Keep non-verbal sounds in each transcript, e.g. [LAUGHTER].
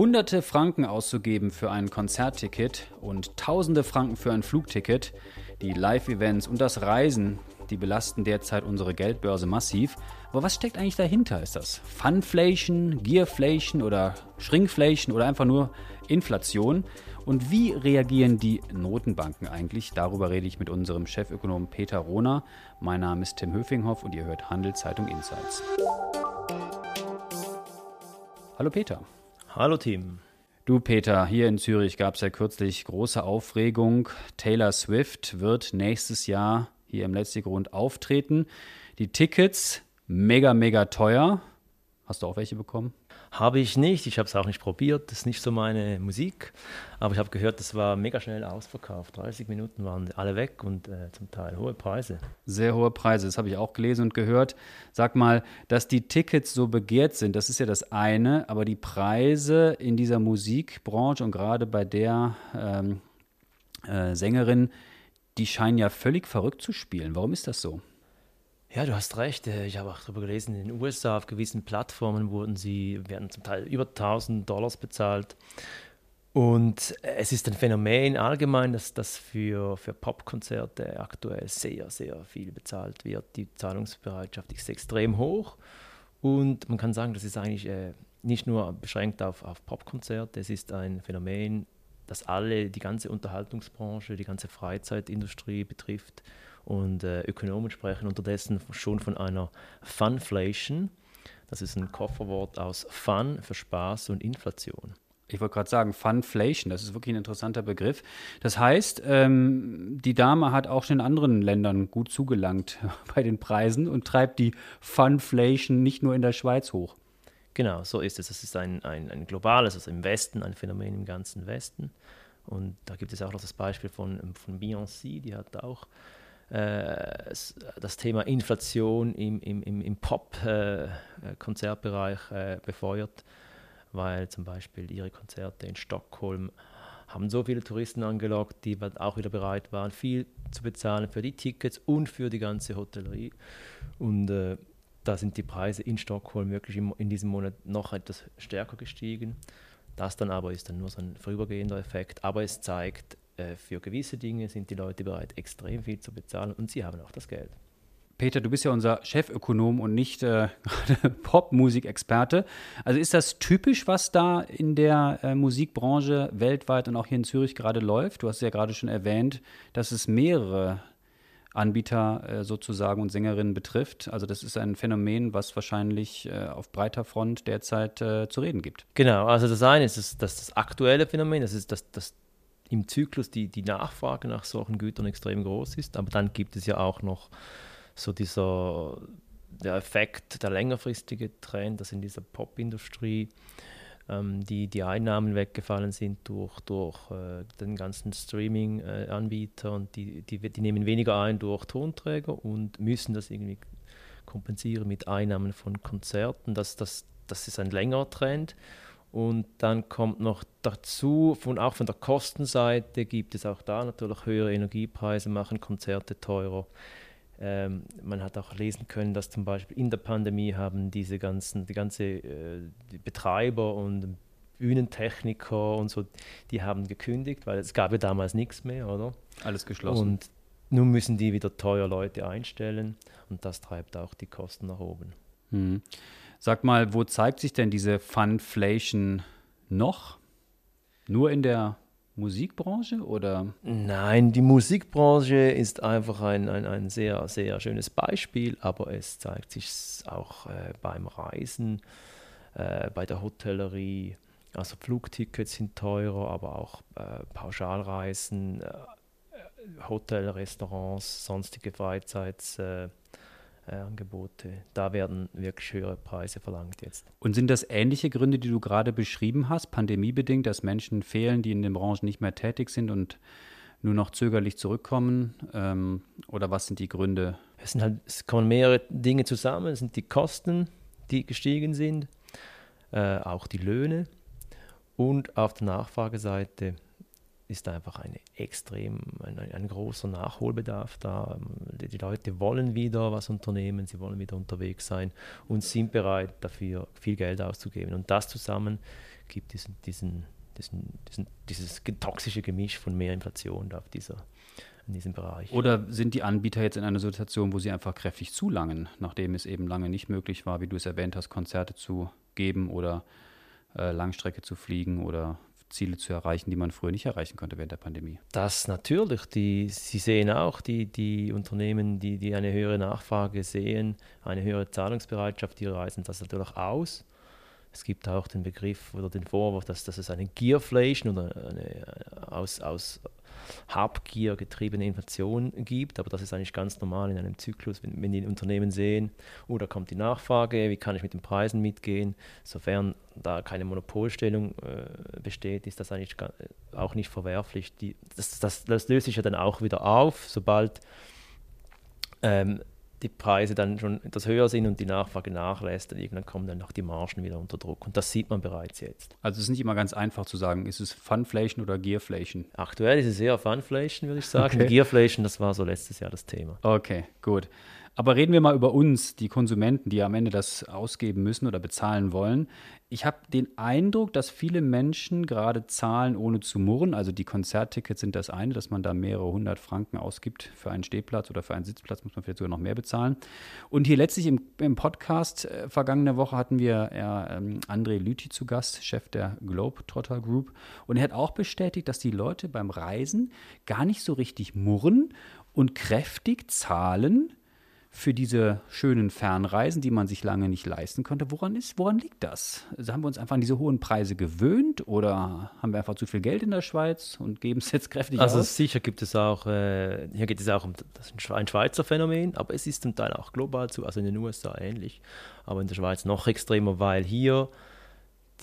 Hunderte Franken auszugeben für ein Konzertticket und tausende Franken für ein Flugticket, die Live-Events und das Reisen, die belasten derzeit unsere Geldbörse massiv. Aber was steckt eigentlich dahinter? Ist das Funflation, Gearflation oder Shrinkflation oder einfach nur Inflation? Und wie reagieren die Notenbanken eigentlich? Darüber rede ich mit unserem Chefökonom Peter Rohner. Mein Name ist Tim Höfinghoff und ihr hört Handelszeitung Insights. Hallo Peter. Hallo Tim. Du Peter, hier in Zürich gab es ja kürzlich große Aufregung. Taylor Swift wird nächstes Jahr hier im Letztgrund auftreten. Die Tickets mega, mega teuer. Hast du auch welche bekommen? Habe ich nicht. Ich habe es auch nicht probiert. Das ist nicht so meine Musik. Aber ich habe gehört, das war mega schnell ausverkauft. 30 Minuten waren alle weg und äh, zum Teil hohe Preise. Sehr hohe Preise. Das habe ich auch gelesen und gehört. Sag mal, dass die Tickets so begehrt sind, das ist ja das eine. Aber die Preise in dieser Musikbranche und gerade bei der ähm, äh, Sängerin, die scheinen ja völlig verrückt zu spielen. Warum ist das so? Ja, du hast recht. Äh, ich habe auch darüber gelesen, in den USA auf gewissen Plattformen wurden sie, werden zum Teil über 1000 Dollars bezahlt. Und es ist ein Phänomen allgemein, dass das für, für Popkonzerte aktuell sehr, sehr viel bezahlt wird. Die Zahlungsbereitschaft ist extrem hoch. Und man kann sagen, das ist eigentlich äh, nicht nur beschränkt auf, auf Popkonzerte, es ist ein Phänomen, das alle, die ganze Unterhaltungsbranche, die ganze Freizeitindustrie betrifft. Und äh, Ökonomen sprechen unterdessen schon von einer Funflation. Das ist ein Kofferwort aus Fun für Spaß und Inflation. Ich wollte gerade sagen, Funflation, das ist wirklich ein interessanter Begriff. Das heißt, ähm, die Dame hat auch schon in anderen Ländern gut zugelangt [LAUGHS] bei den Preisen und treibt die Funflation nicht nur in der Schweiz hoch. Genau, so ist es. Es ist ein, ein, ein globales, also im Westen, ein Phänomen im ganzen Westen. Und da gibt es auch noch das Beispiel von, von Beyoncé, die hat auch äh, das Thema Inflation im, im, im Pop-Konzertbereich äh, äh, befeuert, weil zum Beispiel ihre Konzerte in Stockholm haben so viele Touristen angelockt, die auch wieder bereit waren, viel zu bezahlen für die Tickets und für die ganze Hotellerie. Und äh, da sind die Preise in Stockholm wirklich im, in diesem Monat noch etwas stärker gestiegen. Das dann aber ist dann nur so ein vorübergehender Effekt, aber es zeigt, äh, für gewisse Dinge sind die Leute bereit, extrem viel zu bezahlen und sie haben auch das Geld. Peter, du bist ja unser Chefökonom und nicht äh, [LAUGHS] gerade Popmusikexperte. Also ist das typisch, was da in der äh, Musikbranche weltweit und auch hier in Zürich gerade läuft? Du hast ja gerade schon erwähnt, dass es mehrere Anbieter äh, sozusagen und Sängerinnen betrifft. Also das ist ein Phänomen, was wahrscheinlich äh, auf breiter Front derzeit äh, zu reden gibt. Genau, also das eine ist das, das, das aktuelle Phänomen, das ist das, das im Zyklus die, die Nachfrage nach solchen Gütern extrem groß ist. Aber dann gibt es ja auch noch so dieser der Effekt, der längerfristige Trend, dass in dieser Popindustrie ähm, die, die Einnahmen weggefallen sind durch, durch äh, den ganzen Streaming-Anbieter äh, und die, die, die nehmen weniger ein durch Tonträger und müssen das irgendwie kompensieren mit Einnahmen von Konzerten. Das, das, das ist ein längerer Trend. Und dann kommt noch dazu, von, auch von der Kostenseite gibt es auch da natürlich höhere Energiepreise, machen Konzerte teurer. Ähm, man hat auch lesen können, dass zum Beispiel in der Pandemie haben diese ganzen, die ganze äh, die Betreiber und Bühnentechniker und so, die haben gekündigt, weil es gab ja damals nichts mehr, oder? Alles geschlossen. Und nun müssen die wieder teuer Leute einstellen und das treibt auch die Kosten nach oben. Mhm. Sag mal, wo zeigt sich denn diese Funflation noch? Nur in der Musikbranche oder? Nein, die Musikbranche ist einfach ein, ein, ein sehr, sehr schönes Beispiel, aber es zeigt sich auch äh, beim Reisen, äh, bei der Hotellerie. Also Flugtickets sind teurer, aber auch äh, Pauschalreisen, äh, Hotel, Restaurants, sonstige Freizeits äh, Angebote. Da werden wirklich höhere Preise verlangt jetzt. Und sind das ähnliche Gründe, die du gerade beschrieben hast, pandemiebedingt, dass Menschen fehlen, die in den Branchen nicht mehr tätig sind und nur noch zögerlich zurückkommen? Ähm, oder was sind die Gründe? Es, sind halt, es kommen mehrere Dinge zusammen. Es sind die Kosten, die gestiegen sind, äh, auch die Löhne und auf der Nachfrageseite ist einfach eine extrem, ein, ein großer Nachholbedarf da. Die, die, Leute wollen wieder was unternehmen, sie wollen wieder unterwegs sein und sind bereit dafür viel Geld auszugeben. Und das zusammen gibt diesen, diesen, diesen, diesen dieses toxische Gemisch von mehr Inflation auf dieser, in diesem Bereich. Oder sind die Anbieter jetzt in einer Situation, wo sie einfach kräftig zulangen, nachdem es eben lange nicht möglich war, wie du es erwähnt hast, Konzerte zu geben oder äh, Langstrecke zu fliegen oder Ziele zu erreichen, die man früher nicht erreichen konnte während der Pandemie. Das natürlich. Die, Sie sehen auch, die, die Unternehmen, die, die eine höhere Nachfrage sehen, eine höhere Zahlungsbereitschaft, die reisen das natürlich aus. Es gibt auch den Begriff oder den Vorwurf, dass, dass es eine Gearflation oder eine aus, aus Habgier getriebene Inflation gibt, aber das ist eigentlich ganz normal in einem Zyklus, wenn, wenn die Unternehmen sehen, oh, da kommt die Nachfrage, wie kann ich mit den Preisen mitgehen, sofern da keine Monopolstellung äh, besteht, ist das eigentlich auch nicht verwerflich. Die, das, das, das löst sich ja dann auch wieder auf, sobald ähm, die Preise dann schon etwas höher sind und die Nachfrage nachlässt, dann irgendwann kommen dann auch die Margen wieder unter Druck. Und das sieht man bereits jetzt. Also es ist nicht immer ganz einfach zu sagen, ist es Funflation oder Gearflation? Aktuell ist es eher Funflation, würde ich sagen. Okay. Gearflation, das war so letztes Jahr das Thema. Okay, gut. Aber reden wir mal über uns, die Konsumenten, die am Ende das ausgeben müssen oder bezahlen wollen. Ich habe den Eindruck, dass viele Menschen gerade zahlen, ohne zu murren. Also die Konzerttickets sind das eine, dass man da mehrere hundert Franken ausgibt für einen Stehplatz oder für einen Sitzplatz, muss man vielleicht sogar noch mehr bezahlen. Und hier letztlich im, im Podcast äh, vergangene Woche hatten wir ja, ähm, André Lüthi zu Gast, Chef der Globetrotter Group. Und er hat auch bestätigt, dass die Leute beim Reisen gar nicht so richtig murren und kräftig zahlen für diese schönen Fernreisen, die man sich lange nicht leisten konnte. Woran, ist, woran liegt das? Also haben wir uns einfach an diese hohen Preise gewöhnt oder haben wir einfach zu viel Geld in der Schweiz und geben es jetzt kräftig also aus? Also sicher gibt es auch, äh, hier geht es auch um das ein Schweizer Phänomen, aber es ist zum Teil auch global zu, also in den USA ähnlich, aber in der Schweiz noch extremer, weil hier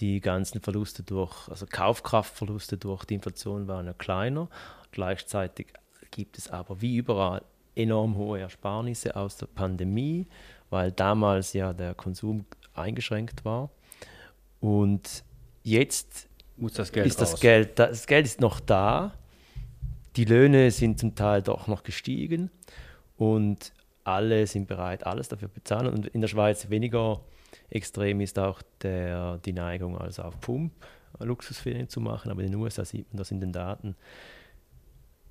die ganzen Verluste durch, also Kaufkraftverluste durch die Inflation waren ja kleiner. Gleichzeitig gibt es aber wie überall enorm hohe Ersparnisse aus der Pandemie, weil damals ja der Konsum eingeschränkt war. Und jetzt Muss das Geld ist das raus. Geld, das Geld ist noch da. Die Löhne sind zum Teil doch noch gestiegen und alle sind bereit, alles dafür zu bezahlen. Und in der Schweiz weniger extrem ist auch der, die Neigung, also auf Pump Luxusferien zu machen. Aber in den USA sieht man das in den Daten.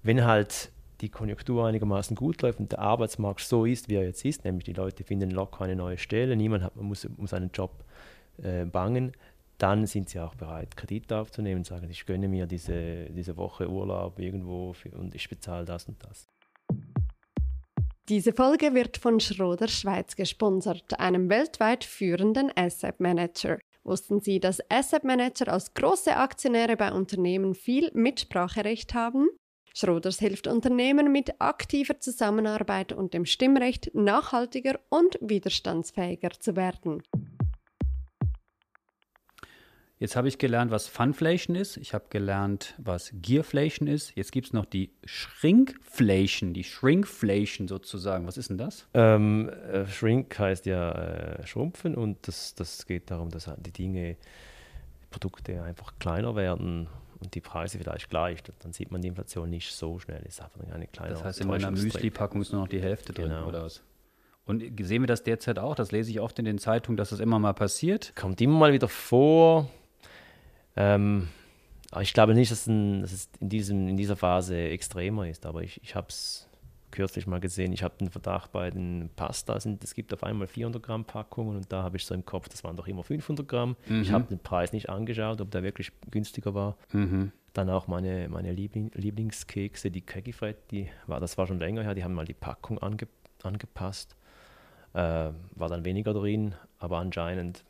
Wenn halt die Konjunktur einigermaßen gut läuft und der Arbeitsmarkt so ist, wie er jetzt ist, nämlich die Leute finden locker eine neue Stelle, niemand hat, man muss um seinen Job äh, bangen, dann sind sie auch bereit, Kredite aufzunehmen und sagen, ich gönne mir diese, diese Woche Urlaub irgendwo für, und ich bezahle das und das. Diese Folge wird von Schroder Schweiz gesponsert, einem weltweit führenden Asset Manager. Wussten Sie, dass Asset Manager als große Aktionäre bei Unternehmen viel Mitspracherecht haben? Schroders hilft Unternehmen mit aktiver Zusammenarbeit und dem Stimmrecht nachhaltiger und widerstandsfähiger zu werden. Jetzt habe ich gelernt, was Funflation ist. Ich habe gelernt, was Gearflation ist. Jetzt gibt es noch die Shrinkflation, die Shrinkflation sozusagen. Was ist denn das? Ähm, äh, Shrink heißt ja äh, schrumpfen und das, das geht darum, dass die Dinge, die Produkte einfach kleiner werden und die Preise vielleicht gleich, dann sieht man die Inflation nicht so schnell. Ist einfach eine kleine Das heißt, in meiner Müsli-Packung ist nur noch die Hälfte drin genau. oder was? Und sehen wir das derzeit auch? Das lese ich oft in den Zeitungen, dass das immer mal passiert. Kommt immer mal wieder vor. Ähm, ich glaube nicht, dass, ein, dass, es in, diesem, in dieser Phase extremer ist, aber ich, ich habe es kürzlich mal gesehen. Ich habe den Verdacht bei den Pastas, es gibt auf einmal 400 Gramm Packungen und da habe ich so im Kopf, das waren doch immer 500 Gramm. Mhm. Ich habe den Preis nicht angeschaut, ob der wirklich günstiger war. Mhm. Dann auch meine, meine Liebling, Lieblingskekse, die Kegifred, die war, das war schon länger her, die haben mal die Packung ange, angepasst. Äh, war dann weniger drin, aber anscheinend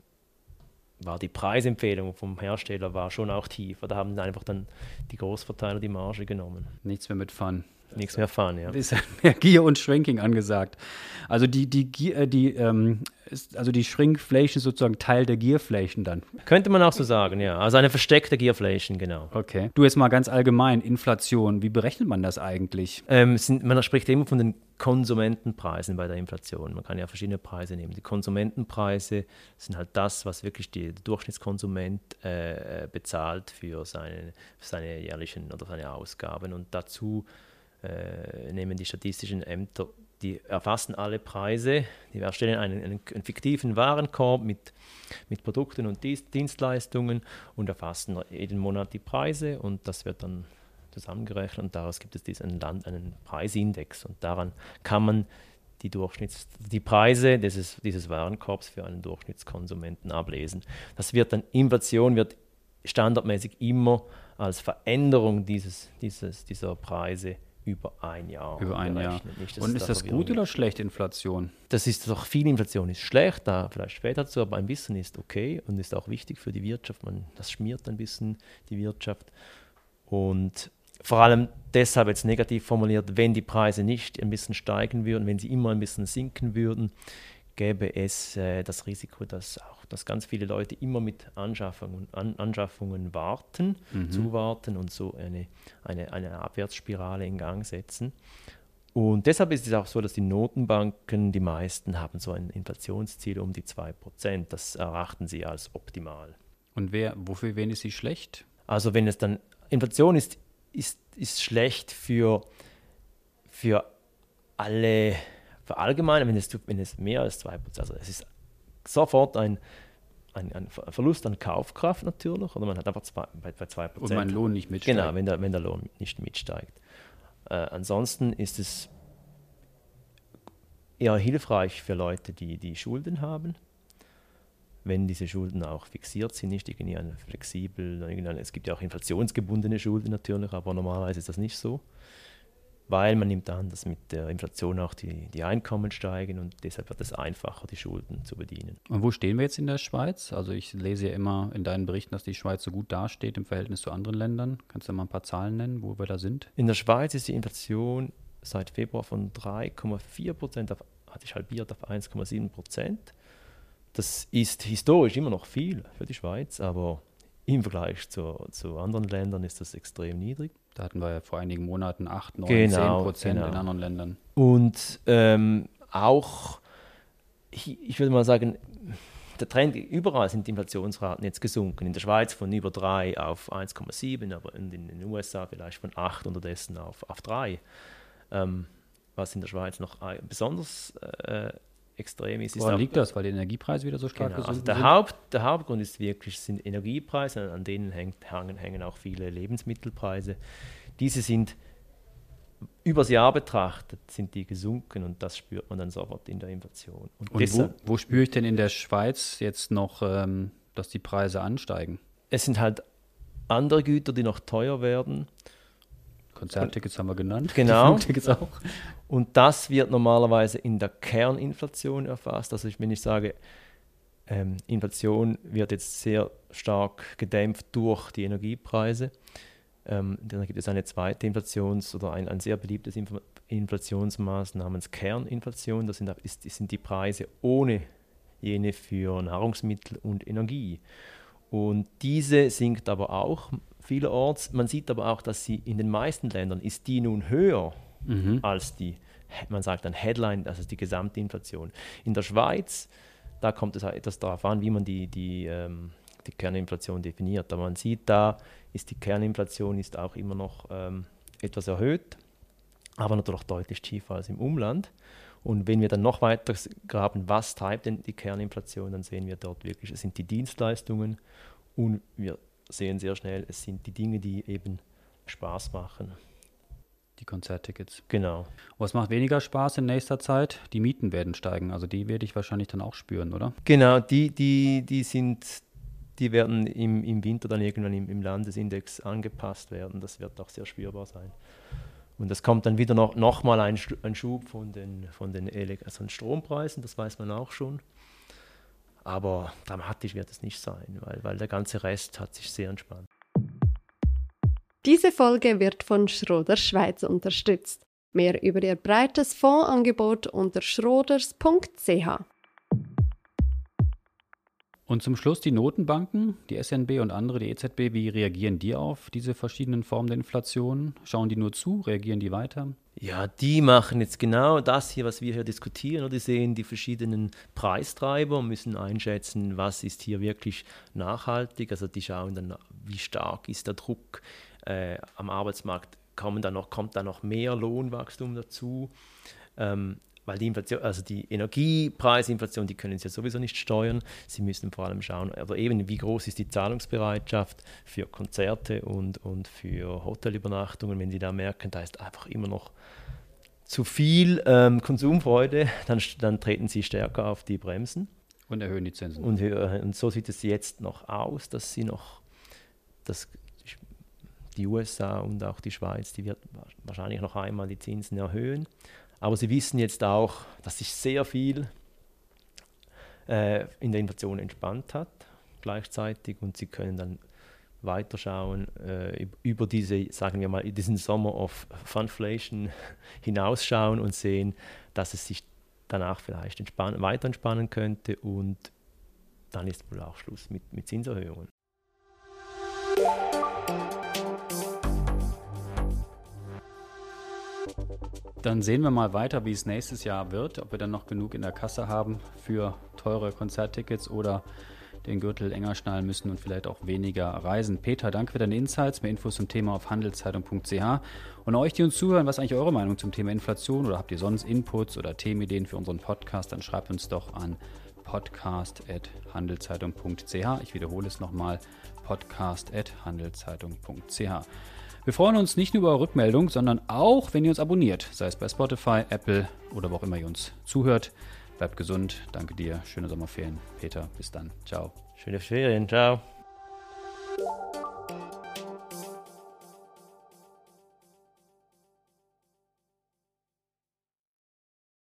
war die Preisempfehlung vom Hersteller war schon auch tiefer. Da haben einfach dann die Großverteiler die Marge genommen. Nichts mehr mit Fun. Nichts mehr fahren, ja. Ist [LAUGHS] mehr Gier und Shrinking angesagt. Also die, die, Gier, die, ähm, ist, also die Shrinkflation ist sozusagen Teil der Gearflation dann. Könnte man auch so sagen, ja. Also eine versteckte Gearflation, genau. Okay. Du jetzt mal ganz allgemein, Inflation, wie berechnet man das eigentlich? Ähm, sind, man spricht immer von den Konsumentenpreisen bei der Inflation. Man kann ja verschiedene Preise nehmen. Die Konsumentenpreise sind halt das, was wirklich die, der Durchschnittskonsument äh, bezahlt für seine, für seine jährlichen oder seine Ausgaben. Und dazu äh, nehmen die statistischen Ämter die erfassen alle Preise, die erstellen einen, einen, einen, fiktiven Warenkorb mit, mit Produkten und Dienstleistungen und erfassen jeden Monat die Preise und das wird dann zusammengerechnet und daraus gibt es diesen Land, einen Preisindex und daran kann man die, Durchschnitts-, die Preise dieses, dieses Warenkorbs für einen Durchschnittskonsumenten ablesen. Das wird dann, Inflation wird standardmäßig immer als Veränderung dieses, dieses, dieser Preise über ein Jahr. Über ein Jahr. Nicht, und ist das gut oder schlecht, Inflation? Das ist doch viel Inflation ist schlecht, da vielleicht später dazu, aber ein bisschen ist okay und ist auch wichtig für die Wirtschaft. Man, das schmiert ein bisschen die Wirtschaft. Und vor allem deshalb jetzt negativ formuliert, wenn die Preise nicht ein bisschen steigen würden, wenn sie immer ein bisschen sinken würden, gäbe es äh, das Risiko, dass auch dass ganz viele Leute immer mit Anschaffungen, An Anschaffungen warten, mhm. zuwarten und so eine, eine, eine Abwärtsspirale in Gang setzen. Und deshalb ist es auch so, dass die Notenbanken, die meisten haben so ein Inflationsziel um die 2%. Das erachten sie als optimal. Und wer, wofür wen ist sie schlecht? Also wenn es dann, Inflation ist, ist, ist schlecht für, für alle für allgemein, wenn es, wenn es mehr als 2%, also es ist sofort ein, ein, ein, Verlust an Kaufkraft natürlich, oder man hat einfach zwei, bei, bei 2%. Und mein Lohn nicht mitsteigt. Genau, wenn der, wenn der Lohn nicht mitsteigt. Äh, ansonsten ist es eher hilfreich für Leute, die, die Schulden haben, wenn diese Schulden auch fixiert sind, nicht irgendwie flexibel, es gibt ja auch inflationsgebundene Schulden natürlich, aber normalerweise ist das nicht so weil man nimmt an, dass mit der Inflation auch die, die Einkommen steigen und deshalb wird es einfacher, die Schulden zu bedienen. Und wo stehen wir jetzt in der Schweiz? Also ich lese ja immer in deinen Berichten, dass die Schweiz so gut dasteht im Verhältnis zu anderen Ländern. Kannst du mal ein paar Zahlen nennen, wo wir da sind? In der Schweiz ist die Inflation seit Februar von 3,4 Prozent auf, hat sich halbiert auf 1,7 Prozent. Das ist historisch immer noch viel für die Schweiz, aber im Vergleich zu, zu anderen Ländern ist das extrem niedrig. Da hatten wir ja vor einigen Monaten 8, 9, genau, 10 Prozent genau. in anderen Ländern. Und ähm, auch, ich, ich würde mal sagen, der Trend, überall sind die Inflationsraten jetzt gesunken. In der Schweiz von über 3 auf 1,7, aber in den USA vielleicht von 8 unterdessen auf, auf 3. Ähm, was in der Schweiz noch besonders äh, extrem ist. Woran liegt das? Weil die Energiepreise wieder so stark genau. also der, Haupt, der Hauptgrund ist wirklich sind Energiepreise, an denen hängt, hängen, hängen auch viele Lebensmittelpreise. Diese sind übers Jahr betrachtet sind die gesunken und das spürt man dann sofort in der Inflation. Und, und wo, wo, spüre ich denn in der Schweiz jetzt noch, ähm, dass die Preise ansteigen? Es sind halt andere Güter, die noch teuer werden. Konzerttickets haben wir genannt. Genau. auch. Und das wird normalerweise in der Kerninflation erfasst. Also wenn ich sage, ähm, Inflation wird jetzt sehr stark gedämpft durch die Energiepreise, ähm, dann gibt es eine zweite Inflations- oder ein, ein sehr beliebtes Inf Inflationsmaß namens Kerninflation. Das sind, ist, das sind die Preise ohne jene für Nahrungsmittel und Energie. Und diese sinkt aber auch vielerorts. Man sieht aber auch, dass sie in den meisten Ländern ist die nun höher mhm. als die, man sagt dann Headline, also die Gesamtinflation. In der Schweiz, da kommt es etwas darauf an, wie man die, die, ähm, die Kerninflation definiert. Aber man sieht da, ist die Kerninflation ist auch immer noch ähm, etwas erhöht, aber natürlich deutlich tiefer als im Umland. Und wenn wir dann noch weiter graben, was treibt denn die Kerninflation, dann sehen wir dort wirklich, es sind die Dienstleistungen und wir sehen sehr schnell, es sind die Dinge, die eben Spaß machen. Die Konzerttickets. Genau. Was macht weniger Spaß in nächster Zeit? Die Mieten werden steigen. Also die werde ich wahrscheinlich dann auch spüren, oder? Genau, die, die, die sind, die werden im, im Winter dann irgendwann im, im Landesindex angepasst werden. Das wird auch sehr spürbar sein. Und es kommt dann wieder noch, noch mal ein, ein Schub von den, von den, also den Strompreisen, das weiß man auch schon. Aber dramatisch wird es nicht sein, weil, weil der ganze Rest hat sich sehr entspannt. Diese Folge wird von Schroder Schweiz unterstützt. Mehr über ihr breites Fondsangebot unter schroders.ch. Und zum Schluss die Notenbanken, die SNB und andere, die EZB, wie reagieren die auf diese verschiedenen Formen der Inflation? Schauen die nur zu? Reagieren die weiter? Ja, die machen jetzt genau das hier, was wir hier diskutieren. Die sehen die verschiedenen Preistreiber und müssen einschätzen, was ist hier wirklich nachhaltig. Also die schauen dann, wie stark ist der Druck äh, am Arbeitsmarkt, kommen da noch, kommt da noch mehr Lohnwachstum dazu. Ähm, weil die Inflation, also die Energiepreisinflation, die können sie ja sowieso nicht steuern. Sie müssen vor allem schauen, aber eben wie groß ist die Zahlungsbereitschaft für Konzerte und, und für Hotelübernachtungen. Wenn sie da merken, da ist einfach immer noch zu viel ähm, Konsumfreude, dann, dann treten sie stärker auf die Bremsen. Und erhöhen die Zinsen. Und, und so sieht es jetzt noch aus, dass sie noch, dass die USA und auch die Schweiz, die wird wahrscheinlich noch einmal die Zinsen erhöhen. Aber sie wissen jetzt auch, dass sich sehr viel äh, in der Inflation entspannt hat gleichzeitig und sie können dann weiterschauen äh, über diese, sagen wir mal, diesen Sommer of Funflation [LAUGHS] hinausschauen und sehen, dass es sich danach vielleicht entspannen, weiter entspannen könnte und dann ist wohl auch Schluss mit, mit Zinserhöhungen. Dann sehen wir mal weiter, wie es nächstes Jahr wird, ob wir dann noch genug in der Kasse haben für teure Konzerttickets oder den Gürtel enger schnallen müssen und vielleicht auch weniger reisen. Peter, danke für deine Insights. Mehr Infos zum Thema auf handelszeitung.ch. Und euch, die uns zuhören, was ist eigentlich eure Meinung zum Thema Inflation oder habt ihr sonst Inputs oder Themenideen für unseren Podcast, dann schreibt uns doch an podcast.handelszeitung.ch. Ich wiederhole es nochmal, podcast.handelszeitung.ch. Wir freuen uns nicht nur über Rückmeldung, sondern auch, wenn ihr uns abonniert, sei es bei Spotify, Apple oder wo auch immer ihr uns zuhört. Bleibt gesund, danke dir, schöne Sommerferien. Peter, bis dann, ciao. Schöne Ferien, ciao.